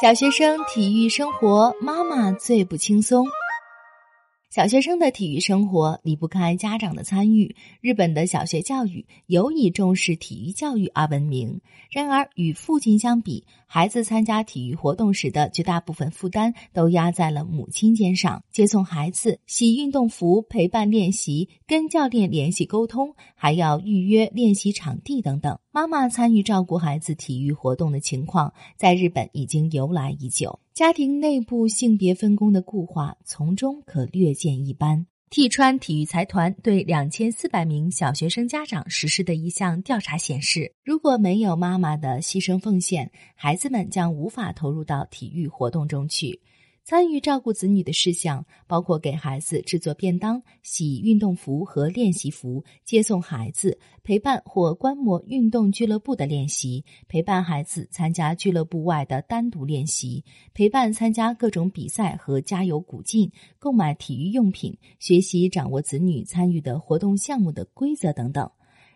小学生体育生活，妈妈最不轻松。小学生的体育生活离不开家长的参与。日本的小学教育尤以重视体育教育而闻名。然而，与父亲相比，孩子参加体育活动时的绝大部分负担都压在了母亲肩上：接送孩子、洗运动服、陪伴练习、跟教练联系沟通，还要预约练习场地等等。妈妈参与照顾孩子体育活动的情况，在日本已经由来已久。家庭内部性别分工的固化，从中可略见一斑。替川体育财团对两千四百名小学生家长实施的一项调查显示，如果没有妈妈的牺牲奉献，孩子们将无法投入到体育活动中去。参与照顾子女的事项包括给孩子制作便当、洗运动服和练习服、接送孩子、陪伴或观摩运动俱乐部的练习、陪伴孩子参加俱乐部外的单独练习、陪伴参加各种比赛和加油鼓劲、购买体育用品、学习掌握子女参与的活动项目的规则等等。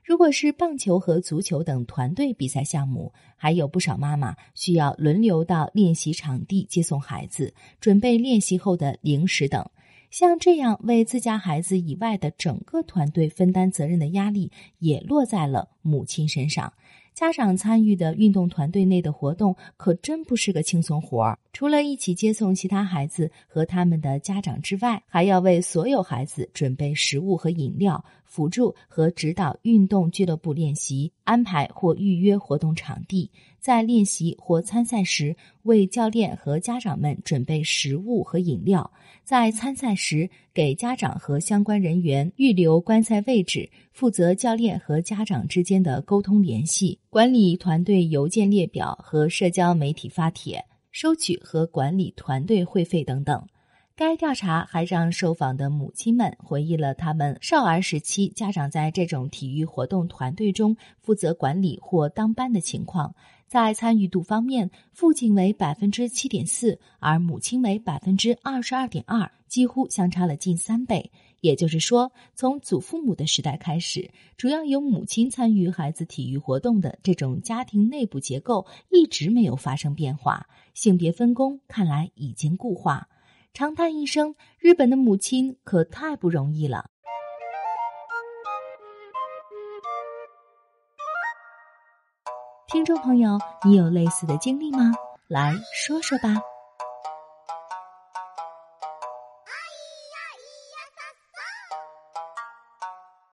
如果是棒球和足球等团队比赛项目，还有不少妈妈需要轮流到练习场地接送孩子，准备练习后的零食等。像这样为自家孩子以外的整个团队分担责任的压力，也落在了母亲身上。家长参与的运动团队内的活动，可真不是个轻松活儿。除了一起接送其他孩子和他们的家长之外，还要为所有孩子准备食物和饮料，辅助和指导运动俱乐部练习，安排或预约活动场地。在练习或参赛时，为教练和家长们准备食物和饮料；在参赛时，给家长和相关人员预留观赛位置，负责教练和家长之间的沟通联系，管理团队邮件列表和社交媒体发帖，收取和管理团队会费等等。该调查还让受访的母亲们回忆了他们少儿时期家长在这种体育活动团队中负责管理或当班的情况。在参与度方面，父亲为百分之七点四，而母亲为百分之二十二点二，几乎相差了近三倍。也就是说，从祖父母的时代开始，主要由母亲参与孩子体育活动的这种家庭内部结构一直没有发生变化，性别分工看来已经固化。长叹一声，日本的母亲可太不容易了。听众朋友，你有类似的经历吗？来说说吧。